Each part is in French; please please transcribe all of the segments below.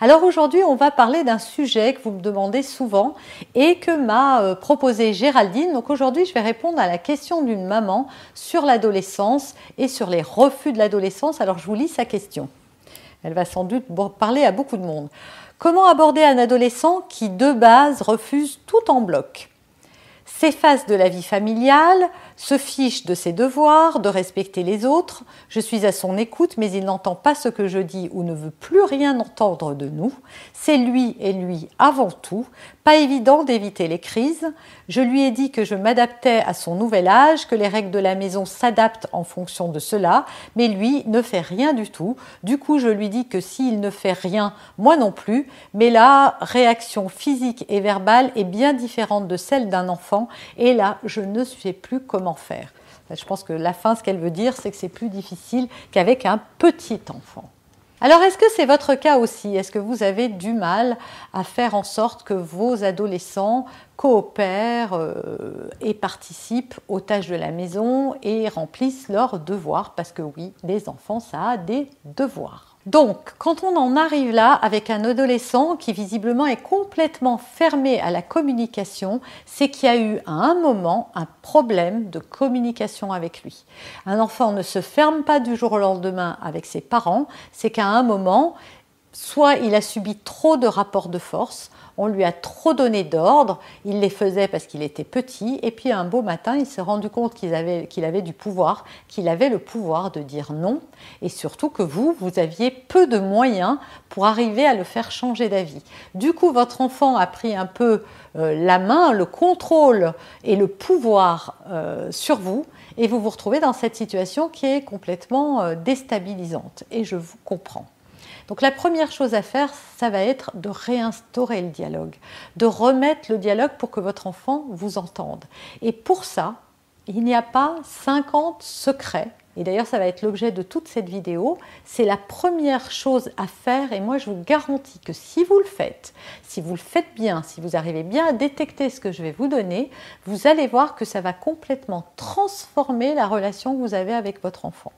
Alors aujourd'hui, on va parler d'un sujet que vous me demandez souvent et que m'a euh, proposé Géraldine. Donc aujourd'hui, je vais répondre à la question d'une maman sur l'adolescence et sur les refus de l'adolescence. Alors je vous lis sa question. Elle va sans doute parler à beaucoup de monde. Comment aborder un adolescent qui, de base, refuse tout en bloc? S'efface de la vie familiale, se fiche de ses devoirs, de respecter les autres. Je suis à son écoute, mais il n'entend pas ce que je dis ou ne veut plus rien entendre de nous. C'est lui et lui avant tout. Pas évident d'éviter les crises. Je lui ai dit que je m'adaptais à son nouvel âge, que les règles de la maison s'adaptent en fonction de cela, mais lui ne fait rien du tout. Du coup, je lui dis que s'il ne fait rien, moi non plus, mais la réaction physique et verbale est bien différente de celle d'un enfant, et là, je ne sais plus comment faire. Je pense que la fin, ce qu'elle veut dire, c'est que c'est plus difficile qu'avec un petit enfant. Alors, est-ce que c'est votre cas aussi? Est-ce que vous avez du mal à faire en sorte que vos adolescents coopèrent euh, et participent aux tâches de la maison et remplissent leurs devoirs? Parce que oui, les enfants, ça a des devoirs. Donc, quand on en arrive là avec un adolescent qui visiblement est complètement fermé à la communication, c'est qu'il y a eu à un moment un problème de communication avec lui. Un enfant ne se ferme pas du jour au lendemain avec ses parents, c'est qu'à un moment, soit il a subi trop de rapports de force, on lui a trop donné d'ordres, il les faisait parce qu'il était petit, et puis un beau matin, il s'est rendu compte qu'il avait, du pouvoir, qu'il avait le pouvoir de dire non, et surtout que vous, vous aviez peu de moyens pour arriver à le faire changer d'avis. Du coup, votre enfant a pris un peu euh, la main, le contrôle et le pouvoir euh, sur vous, et vous vous retrouvez dans cette situation qui est complètement euh, déstabilisante, et je vous comprends. Donc la première chose à faire, ça va être de réinstaurer le dialogue, de remettre le dialogue pour que votre enfant vous entende. Et pour ça, il n'y a pas 50 secrets. Et d'ailleurs, ça va être l'objet de toute cette vidéo. C'est la première chose à faire. Et moi, je vous garantis que si vous le faites, si vous le faites bien, si vous arrivez bien à détecter ce que je vais vous donner, vous allez voir que ça va complètement transformer la relation que vous avez avec votre enfant.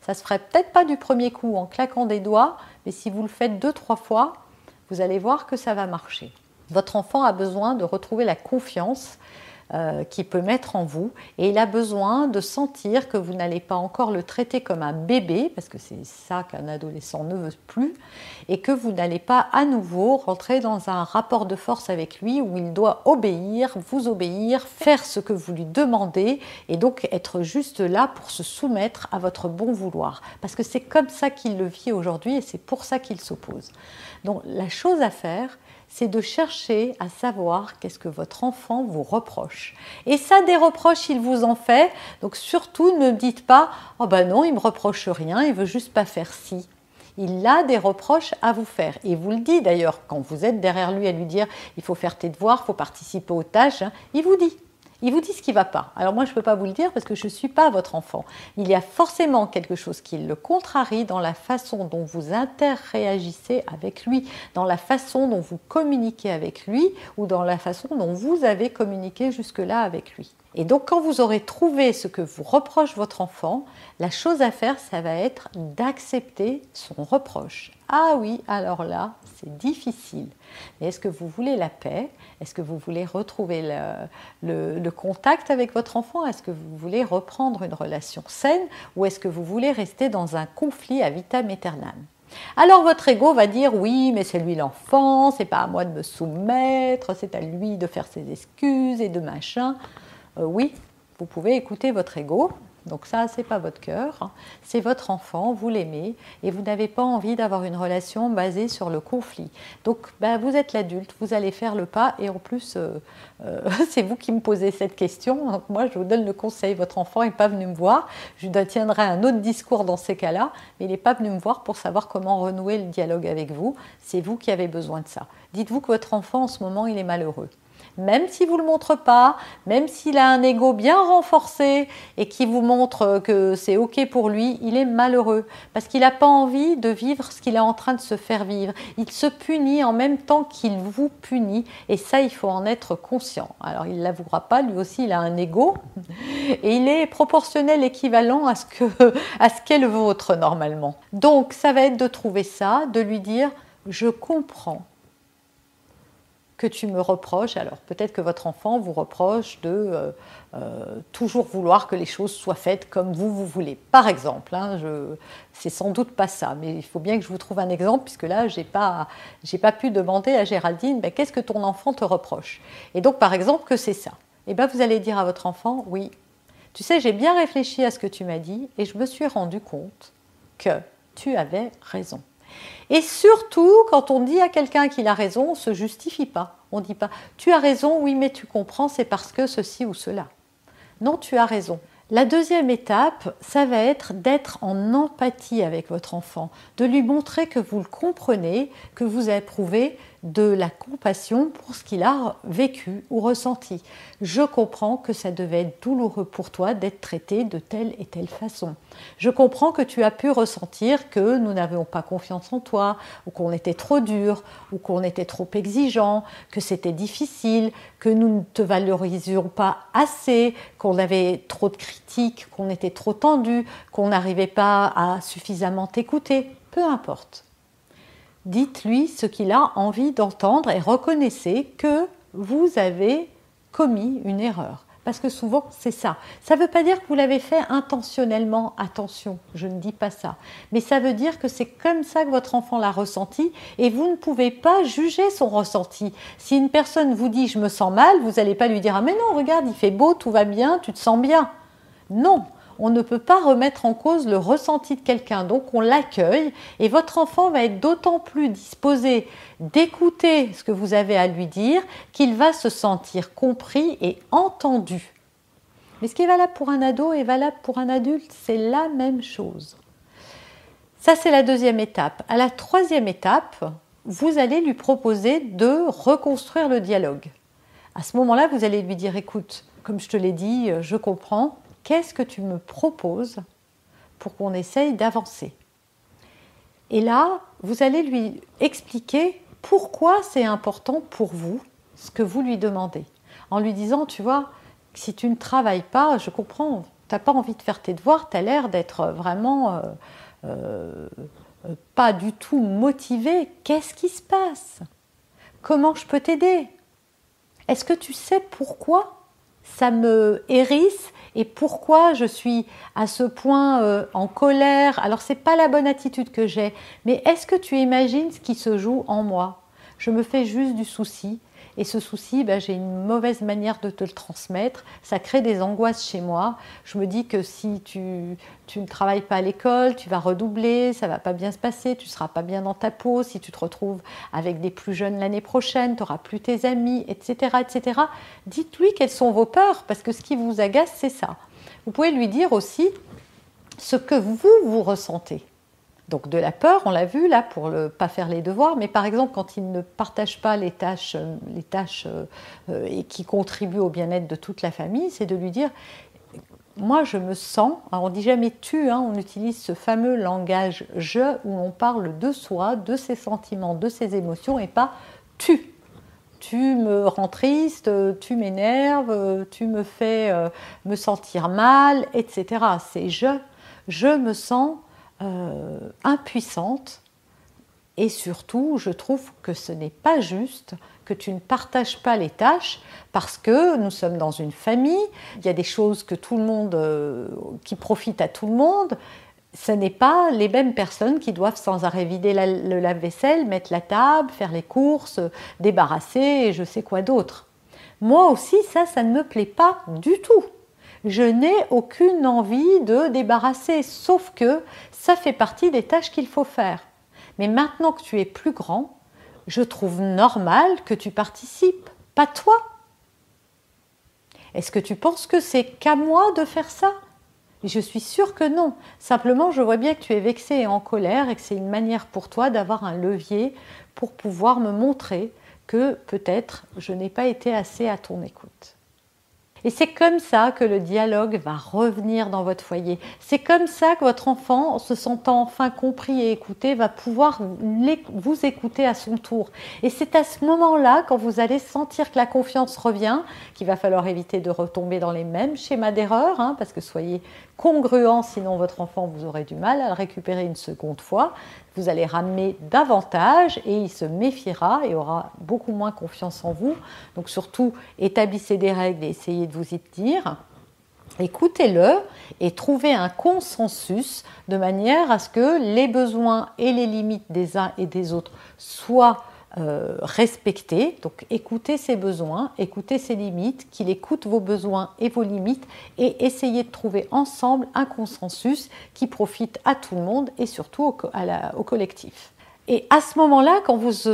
Ça se ferait peut-être pas du premier coup en claquant des doigts, mais si vous le faites deux, trois fois, vous allez voir que ça va marcher. Votre enfant a besoin de retrouver la confiance euh, qu'il peut mettre en vous et il a besoin de sentir que vous n'allez pas encore le traiter comme un bébé, parce que c'est ça qu'un adolescent ne veut plus, et que vous n'allez pas à nouveau rentrer dans un rapport de force avec lui où il doit obéir, vous obéir, faire ce que vous lui demandez et donc être juste là pour se soumettre à votre bon vouloir. Parce que c'est comme ça qu'il le vit aujourd'hui et c'est pour ça qu'il s'oppose. Donc la chose à faire, c'est de chercher à savoir qu'est-ce que votre enfant vous reproche. Et ça, des reproches, il vous en fait. Donc surtout, ne dites pas Oh ben non, il me reproche rien, il veut juste pas faire ci. Il a des reproches à vous faire. Et vous le dit d'ailleurs, quand vous êtes derrière lui à lui dire il faut faire tes devoirs, il faut participer aux tâches, hein, il vous dit. Il vous dit ce qui ne va pas. Alors moi, je ne peux pas vous le dire parce que je ne suis pas votre enfant. Il y a forcément quelque chose qui le contrarie dans la façon dont vous interréagissez avec lui, dans la façon dont vous communiquez avec lui ou dans la façon dont vous avez communiqué jusque-là avec lui. Et donc quand vous aurez trouvé ce que vous reproche votre enfant, la chose à faire, ça va être d'accepter son reproche. Ah oui, alors là, c'est difficile. Mais est-ce que vous voulez la paix? Est-ce que vous voulez retrouver le, contact avec votre enfant? Est-ce que vous voulez reprendre une relation saine? Ou est-ce que vous voulez rester dans un conflit à vitam aeternam? Alors votre ego va dire oui, mais c'est lui l'enfant, c'est pas à moi de me soumettre, c'est à lui de faire ses excuses et de machin. Euh, oui, vous pouvez écouter votre ego, Donc ça, c'est pas votre cœur, hein. c'est votre enfant, vous l'aimez et vous n'avez pas envie d'avoir une relation basée sur le conflit. Donc ben, vous êtes l'adulte, vous allez faire le pas et en plus, euh, euh, c'est vous qui me posez cette question. Donc moi, je vous donne le conseil, votre enfant n'est pas venu me voir. Je lui tiendrai un autre discours dans ces cas-là, mais il n'est pas venu me voir pour savoir comment renouer le dialogue avec vous. C'est vous qui avez besoin de ça. Dites-vous que votre enfant, en ce moment, il est malheureux même s'il ne vous le montre pas, même s'il a un ego bien renforcé et qui vous montre que c'est OK pour lui, il est malheureux parce qu'il n'a pas envie de vivre ce qu'il est en train de se faire vivre. Il se punit en même temps qu'il vous punit et ça, il faut en être conscient. Alors, il ne l'avouera pas, lui aussi, il a un ego et il est proportionnel, équivalent à ce qu'est le vôtre normalement. Donc, ça va être de trouver ça, de lui dire, je comprends que tu me reproches. Alors peut-être que votre enfant vous reproche de euh, euh, toujours vouloir que les choses soient faites comme vous, vous voulez. Par exemple, hein, je, c'est sans doute pas ça, mais il faut bien que je vous trouve un exemple, puisque là, j'ai pas, j'ai pas pu demander à Géraldine, ben, qu'est-ce que ton enfant te reproche? Et donc, par exemple, que c'est ça. Et eh bien, vous allez dire à votre enfant, oui, tu sais, j'ai bien réfléchi à ce que tu m'as dit, et je me suis rendu compte que tu avais raison. Et surtout, quand on dit à quelqu'un qu'il a raison, on ne se justifie pas. On ne dit pas Tu as raison, oui, mais tu comprends, c'est parce que ceci ou cela. Non, tu as raison. La deuxième étape, ça va être d'être en empathie avec votre enfant, de lui montrer que vous le comprenez, que vous éprouvez de la compassion pour ce qu'il a vécu ou ressenti. Je comprends que ça devait être douloureux pour toi d'être traité de telle et telle façon. Je comprends que tu as pu ressentir que nous n'avions pas confiance en toi, ou qu'on était trop dur, ou qu'on était trop exigeant, que c'était difficile, que nous ne te valorisions pas assez, qu'on avait trop de critiques, qu'on était trop tendu, qu'on n'arrivait pas à suffisamment t'écouter. Peu importe. Dites-lui ce qu'il a envie d'entendre et reconnaissez que vous avez commis une erreur. Parce que souvent, c'est ça. Ça ne veut pas dire que vous l'avez fait intentionnellement, attention, je ne dis pas ça. Mais ça veut dire que c'est comme ça que votre enfant l'a ressenti et vous ne pouvez pas juger son ressenti. Si une personne vous dit je me sens mal, vous n'allez pas lui dire ah mais non, regarde, il fait beau, tout va bien, tu te sens bien. Non, on ne peut pas remettre en cause le ressenti de quelqu'un. Donc on l'accueille et votre enfant va être d'autant plus disposé d'écouter ce que vous avez à lui dire qu'il va se sentir compris et entendu. Mais ce qui est valable pour un ado est valable pour un adulte, c'est la même chose. Ça, c'est la deuxième étape. À la troisième étape, vous allez lui proposer de reconstruire le dialogue. À ce moment-là, vous allez lui dire, écoute, comme je te l'ai dit, je comprends, qu'est-ce que tu me proposes pour qu'on essaye d'avancer Et là, vous allez lui expliquer pourquoi c'est important pour vous ce que vous lui demandez. En lui disant, tu vois, si tu ne travailles pas, je comprends, tu n'as pas envie de faire tes devoirs, tu as l'air d'être vraiment euh, euh, pas du tout motivé. Qu'est-ce qui se passe? Comment je peux t'aider? Est-ce que tu sais pourquoi ça me hérisse et pourquoi je suis à ce point euh, en colère. Alors c'est pas la bonne attitude que j'ai, mais est-ce que tu imagines ce qui se joue en moi? Je me fais juste du souci et ce souci, ben, j'ai une mauvaise manière de te le transmettre. Ça crée des angoisses chez moi. Je me dis que si tu, ne travailles pas à l'école, tu vas redoubler, ça va pas bien se passer, tu seras pas bien dans ta peau. Si tu te retrouves avec des plus jeunes l'année prochaine, tu n'auras plus tes amis, etc. etc. Dites-lui quelles sont vos peurs, parce que ce qui vous agace, c'est ça. Vous pouvez lui dire aussi ce que vous, vous ressentez. Donc de la peur, on l'a vu là pour ne pas faire les devoirs, mais par exemple quand il ne partage pas les tâches, euh, les tâches euh, euh, et qui contribuent au bien-être de toute la famille, c'est de lui dire moi je me sens, alors on dit jamais tu, hein, on utilise ce fameux langage je où on parle de soi, de ses sentiments, de ses émotions et pas tu. Tu me rends triste, tu m'énerves, tu me fais me sentir mal, etc. C'est je. Je me sens euh, impuissante. Et surtout, je trouve que ce n'est pas juste que tu ne partages pas les tâches parce que nous sommes dans une famille, il y a des choses que tout le monde, euh, qui profitent à tout le monde. Ce n'est pas les mêmes personnes qui doivent sans arrêt vider le lave-vaisselle, mettre la table, faire les courses, débarrasser et je sais quoi d'autre. Moi aussi, ça, ça ne me plaît pas du tout. Je n'ai aucune envie de débarrasser, sauf que ça fait partie des tâches qu'il faut faire. Mais maintenant que tu es plus grand, je trouve normal que tu participes, pas toi. Est-ce que tu penses que c'est qu'à moi de faire ça? Je suis sûre que non. Simplement, je vois bien que tu es vexé et en colère et que c'est une manière pour toi d'avoir un levier pour pouvoir me montrer que peut-être je n'ai pas été assez à ton écoute. Et c'est comme ça que le dialogue va revenir dans votre foyer. C'est comme ça que votre enfant, en se sentant enfin compris et écouté, va pouvoir vous écouter à son tour. Et c'est à ce moment-là, quand vous allez sentir que la confiance revient, qu'il va falloir éviter de retomber dans les mêmes schémas d'erreur, hein, parce que soyez congruent, sinon votre enfant, vous aurez du mal à le récupérer une seconde fois. Vous allez ramener davantage et il se méfiera et aura beaucoup moins confiance en vous. Donc surtout, établissez des règles et essayez de vous y tenir. Écoutez-le et trouvez un consensus de manière à ce que les besoins et les limites des uns et des autres soient euh, respecter, donc écouter ses besoins, écouter ses limites, qu'il écoute vos besoins et vos limites et essayer de trouver ensemble un consensus qui profite à tout le monde et surtout au collectif. Et à ce moment-là, quand vous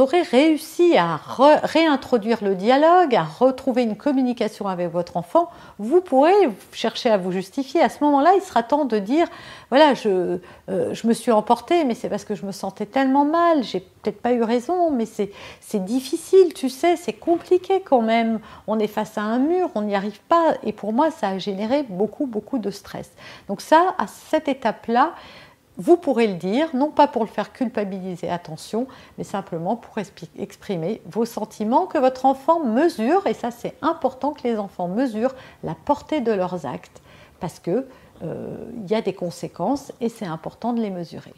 aurez réussi à réintroduire le dialogue, à retrouver une communication avec votre enfant, vous pourrez chercher à vous justifier. À ce moment-là, il sera temps de dire, voilà, je, euh, me suis emportée, mais c'est parce que je me sentais tellement mal, j'ai peut-être pas eu raison, mais c'est difficile, tu sais, c'est compliqué quand même. On est face à un mur, on n'y arrive pas, et pour moi, ça a généré beaucoup, beaucoup de stress. Donc ça, à cette étape-là, vous pourrez le dire, non pas pour le faire culpabiliser, attention, mais simplement pour exprimer vos sentiments que votre enfant mesure, et ça c'est important que les enfants mesurent la portée de leurs actes, parce qu'il euh, y a des conséquences et c'est important de les mesurer.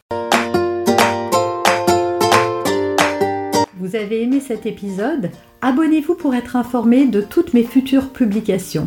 Vous avez aimé cet épisode? Abonnez-vous pour être informé de toutes mes futures publications.